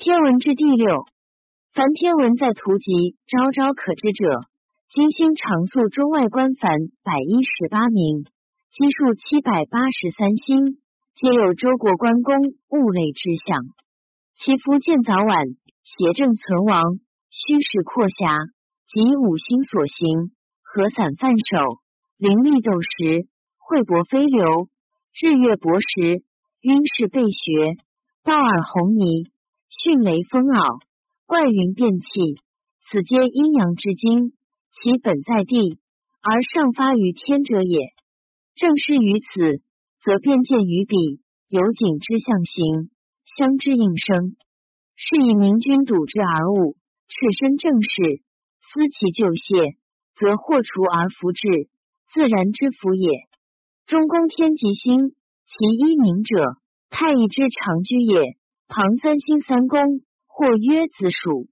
天文志第六，凡天文在图集，昭昭可知者，金星常宿中外观凡百一十八名，基数七百八十三星，皆有周国关公物类之象。其夫见早晚，邪正存亡，虚实阔狭，及五星所行，合散泛首，灵力斗时，惠伯飞流，日月薄时，晕视背穴，道耳红泥，迅雷风袄，怪云变气，此皆阴阳之精，其本在地，而上发于天者也。正是于此，则便见于彼有景之象形，相之应生，是以明君笃之而务，赤身正事，思其就谢，则祸除而福至，自然之福也。中宫天极星，其一名者，太乙之长居也。旁三星三宫，或曰子属；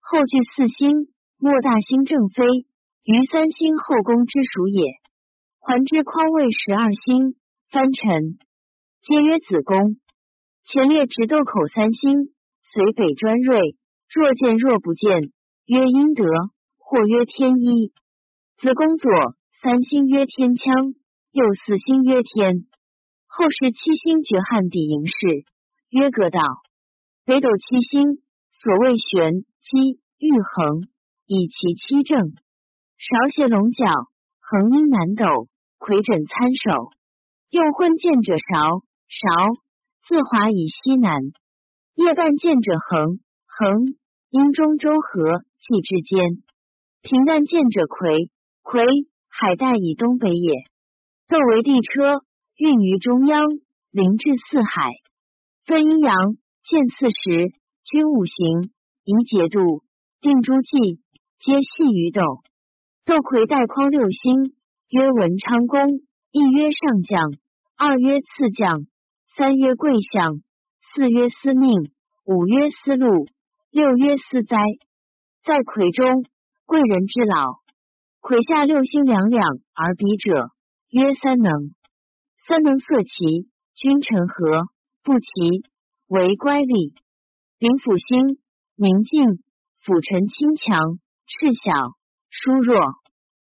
后聚四星，莫大星正飞，于三星后宫之属也。环之匡位十二星，藩臣皆曰子宫。前列直斗口三星，随北专锐，若见若不见，曰阴德，或曰天一。子宫左三星曰天枪，右四星曰天。后是七星绝汉底营氏。曰阁道，北斗七星，所谓玄机玉衡，以其七正。勺斜龙角，横阴南斗，魁枕参首。用昏见者勺，勺自华以西南；夜半见者横，横阴中周河既之间。平淡见者魁，魁海带以东北也。斗为地车，运于中央，临至四海。分阴阳，见四时，均五行，宜节度，定诸纪，皆系于斗。斗魁带匡六星，曰文昌宫，一曰上将，二曰次将，三曰贵相，四曰司命，五曰司禄，六曰司灾。在魁中，贵人之老。魁下六星两两而比者，曰三能。三能色齐，君臣和。不齐为乖戾，灵府星宁静，辅臣轻强，赤小疏弱。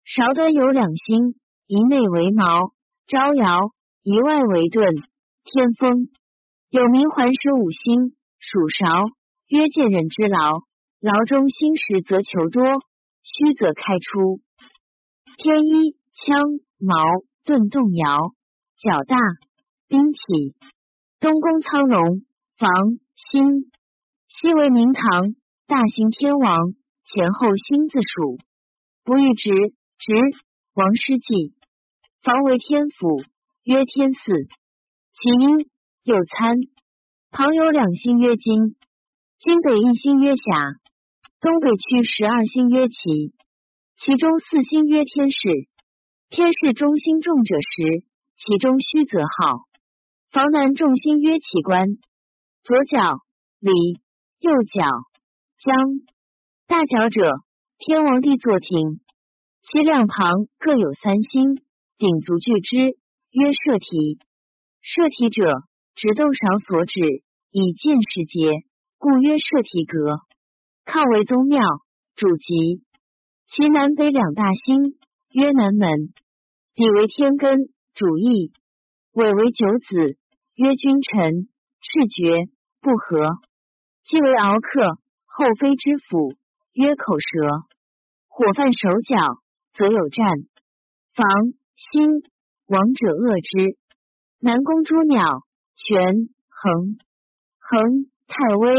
韶端有两星，一内为毛，招摇；一外为盾，天风。有名环十五星，属韶，曰见人之劳。劳中心实则求多，虚则开出。天一枪矛盾动摇，较大兵器。东宫苍龙房星，西为明堂大行天王，前后星字属。不遇直直王师记，房为天府，曰天四。其阴右参，旁有两星曰金，金北一星曰霞，东北区十二星曰奇，其中四星曰天士。天士中心重者时，其中虚则好。房南众星曰奇观，左脚离，右脚江。大角者，天王帝坐庭，其两旁各有三星，鼎足聚之，曰射题。射题者，直斗勺所指，以见世节，故曰射题阁。靠为宗庙，主吉。其南北两大星，曰南门。底为天根，主义。尾为九子。曰君臣，赤绝不和，既为敖客，后妃之府。曰口舌，火犯手脚，则有战。防心王者恶之。南宫诸鸟，权衡衡太微，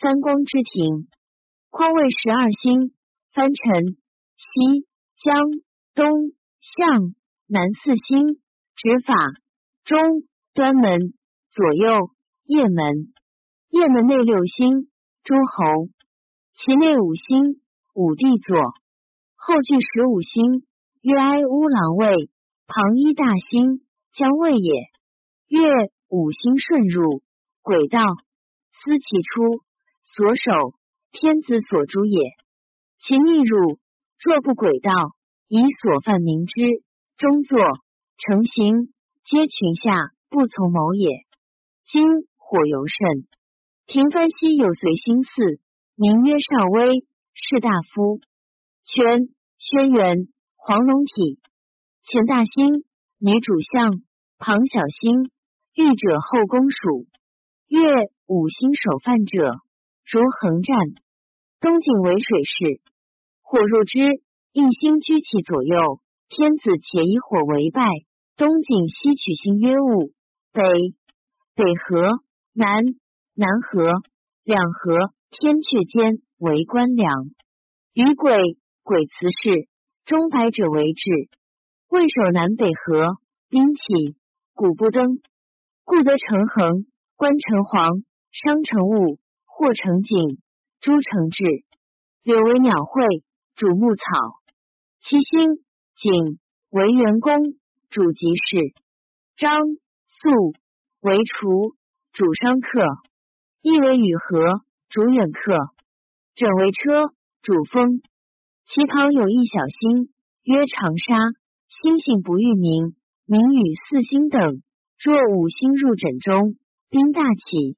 三光之庭。匡位十二星，藩臣西江东向南四星，执法中。端门左右雁门，雁门内六星诸侯，其内五星五帝座，后具十五星，曰哀乌郎位，旁一大星将位也。月五星顺入轨道，思其出所守天子所诛也。其逆入若不轨道，以所犯明之，中作成形，皆群下。不从谋也。今火尤甚，平番西有随心寺，名曰少威，士大夫。权轩辕黄龙体，前大星，女主相，旁小星，御者后宫属。月五星首犯者，如横战。东景为水势，火入之，一星居其左右。天子且以火为拜。东景西取星曰戊，北北河，南南河，两河天阙间为官梁。于鬼鬼辞事，中白者为治。魏守南北河，兵起，鼓不登，故得成衡。官成黄，商成物，或成景，朱成志，柳为鸟会，主牧草。其星景为元公，主吉事。张宿为除，主商客。亦为雨禾，主远客。枕为车，主风。其旁有一小星，曰长沙。星星不遇名，名与四星等。若五星入枕中。兵大起，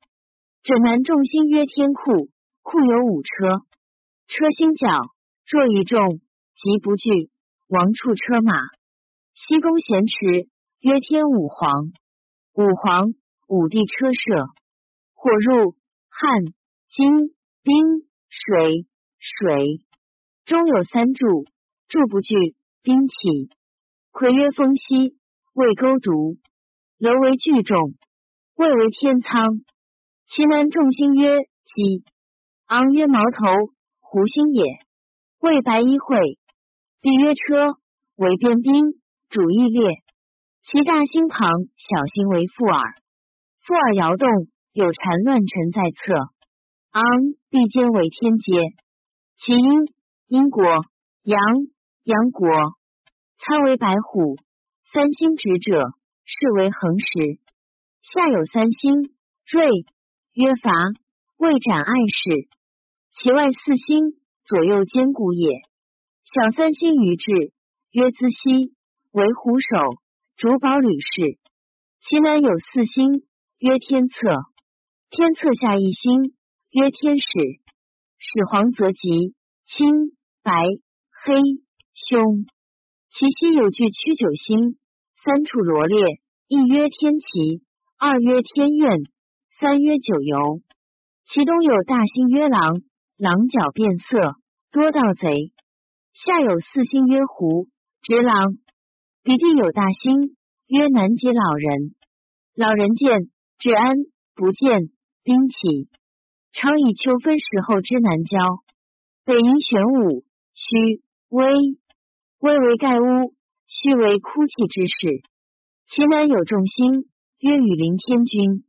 枕南众星曰天库，库有五车，车星角若一众，即不惧。王处车马，西宫咸池曰天武皇，五黄五帝车射，火入汉金兵水水，中有三柱，柱不惧兵起。魁曰风息，未勾独，楼为聚众。谓为天仓，其南众星曰鸡，昂曰矛头，胡星也。谓白衣会，帝曰车，为边兵，主义列。其大星旁小星为复耳，复耳摇动，有缠乱尘在侧。昂必兼为天阶。其阴阴国阳阳国，参为白虎。三星直者，是为恒石。下有三星，瑞曰伐，未斩碍事。其外四星，左右兼顾也。小三星于至，曰资西，为虎首，主宝吕氏。其南有四星，曰天策。天策下一星，曰天使。始黄则吉，青白黑凶。其西有巨曲九星，三处罗列，一曰天齐。二曰天苑，三曰九游。其东有大星曰狼，狼角变色，多盗贼。下有四星曰狐，直狼。彼地有大星曰南极老人，老人见治安，不见兵起。常以秋分时候之南郊。北营玄武，虚微微为盖屋，虚为哭泣之势。其南有众星。曰雨林天君，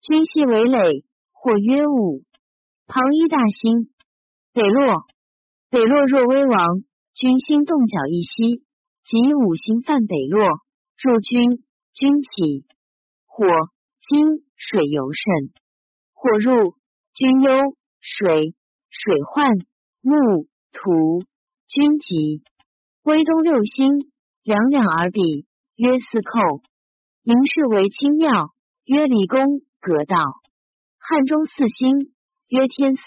君系为垒，或曰武。旁一大星，北落，北落若威王，君心动角一息，即五星犯北落，入君，君起。火金水尤甚，火入君忧，水水患木土君吉。威东六星，两两而比，曰四寇。营室为清庙，曰离宫阁道。汉中四星，曰天祀。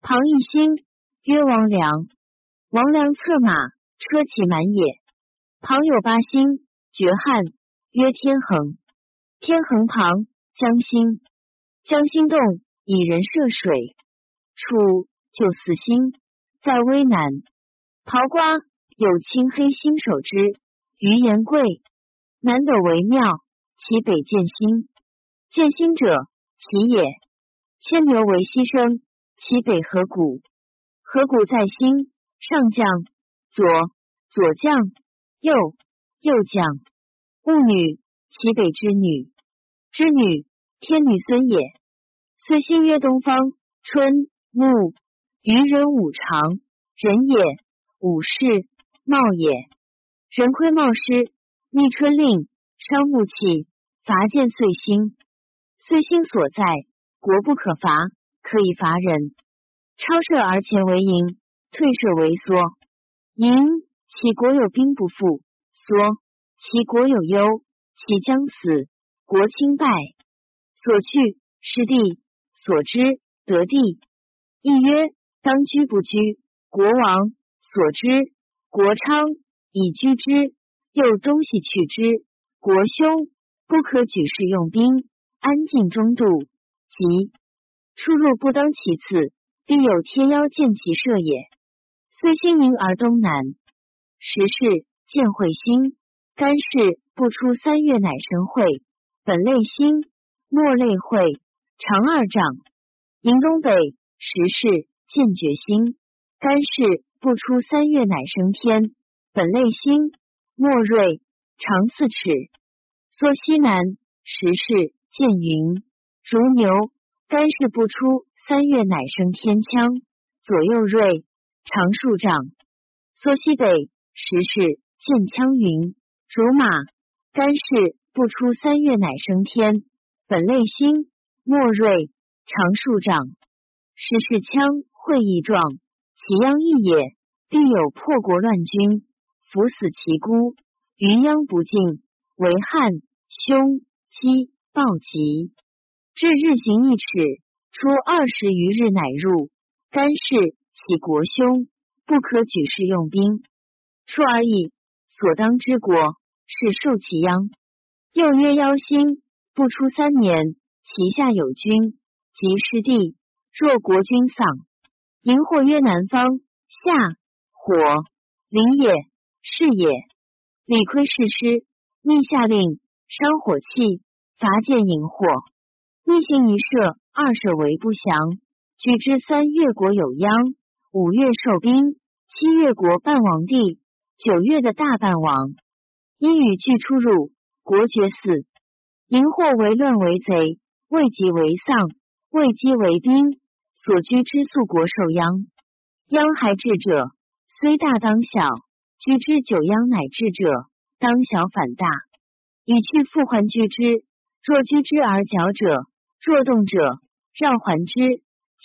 旁一星，曰王良。王良策马，车骑满也。旁有八星，绝汉，曰天恒。天恒旁江星，江星动，以人涉水。楚就四星，在危南。刨瓜有青黑星守之，余言贵。南斗为庙，其北见星。见星者，其也。牵牛为牺牲，其北河谷。河谷在星，上将左左将右右将。戊女，其北之女。之女，天女孙也。岁星曰东方，春木，愚人五常，人也。五事茂也。人亏茂失。逆春令，伤木气，伐见岁星。岁星所在，国不可伐，可以伐人。超射而前为营，退射为缩。营，其国有兵不复；说，其国有忧，其将死，国清败。所去，失地；所知得地。亦曰当居不居，国王所知国昌以居之，又东西去之，国凶不可举事用兵，安静中度，即出入不当其次，必有天妖见其射也。虽星盈而东南，时是见彗星，干事不出三月乃生彗，本类星，末类彗，长二丈。迎东北时是见决星，干事不出三月乃生天，本类星，末锐，长四尺。缩西南时是见云，如牛，干事不出三月乃生天枪，左右锐。长数丈，缩西北时事见枪云，如马，干事不出三月乃升天，本类星，莫锐，长数丈，时事枪会异状，其殃异也，必有破国乱军，伏死其孤，余殃不尽，为汉凶饥暴疾，至日行一尺，出二十余日乃入，干事。起国凶，不可举事用兵。出而已，所当之国是受其殃。又曰：妖星不出三年，其下有君，即失地。若国君丧，荧惑曰：南方夏火临也，是也。理亏是失，逆下令伤火器，伐见荧惑。逆行一射，二射为不祥。举之三越国有殃。五月受兵，七月国半亡地，九月的大半王，因与俱出入，国绝嗣。荧惑为乱为贼，未及为丧，未积为兵，所居之宿国受殃。殃还至者，虽大当小；居之久殃乃至者，当小反大。以去复还居之，若居之而矫者，若动者，绕还之，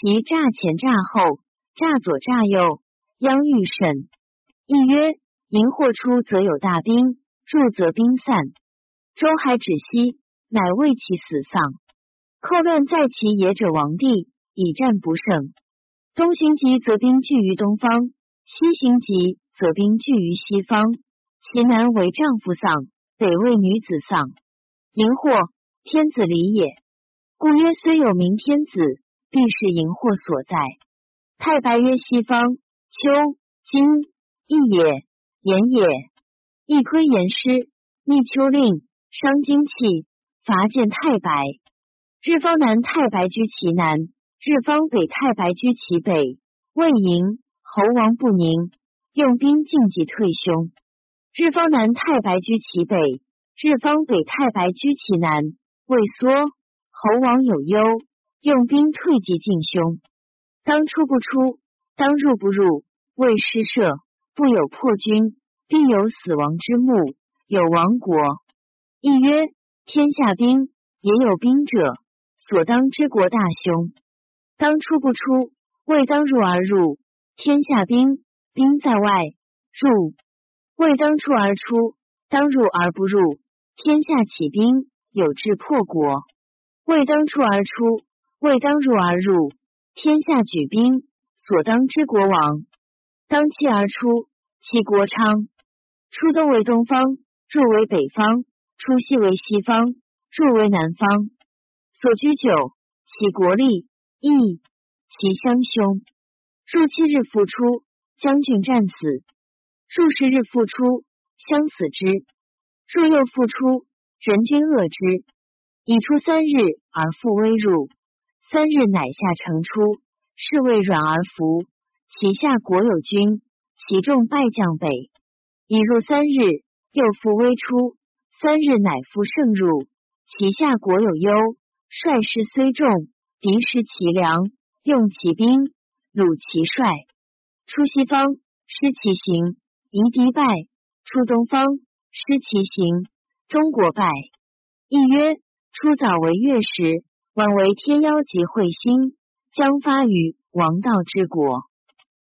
即诈前诈后。诈左诈右，殃愈甚。亦曰：荧惑出则有大兵，入则兵散。周海止息，乃为其死丧。寇乱在其野者，王帝以战不胜。东行急则兵聚于东方，西行急则兵聚于西方。其南为丈夫丧，北为女子丧。荧惑天子离也，故曰：虽有明天子，必是荧惑所在。太白曰：西方秋金义也，言也。一窥言师，逆秋令，伤精气，伐见太白。日方南太白居其南，日方北太白居其北。魏营侯王不宁，用兵进击退凶。日方南太白居其北，日方北太白居其南。魏缩侯王有忧，用兵退击进凶。当出不出，当入不入，未施设，不有破军，必有死亡之幕，有亡国。亦曰：天下兵也有兵者，所当之国大凶。当出不出，未当入而入，天下兵兵在外，入未当出而出，当入而不入，天下起兵有志破国。未当出而出，未当入而入。天下举兵，所当之国王，当期而出，其国昌。出东为东方，入为北方；出西为西方，入为南方。所居久，其国利益，其相凶。入七日复出，将军战死；入十日复出，相死之；入又复出，人君恶之。以出三日而复微入。三日乃下城出，是谓软而服。其下国有军，其众败将北。已入三日，又复微出。三日乃复胜入，其下国有忧。帅师虽众，敌失其粮，用其兵，虏其帅。出西方，失其行，夷敌败。出东方，失其行，中国败。亦曰：出早为月食。晚为天妖及彗星，将发于王道之国。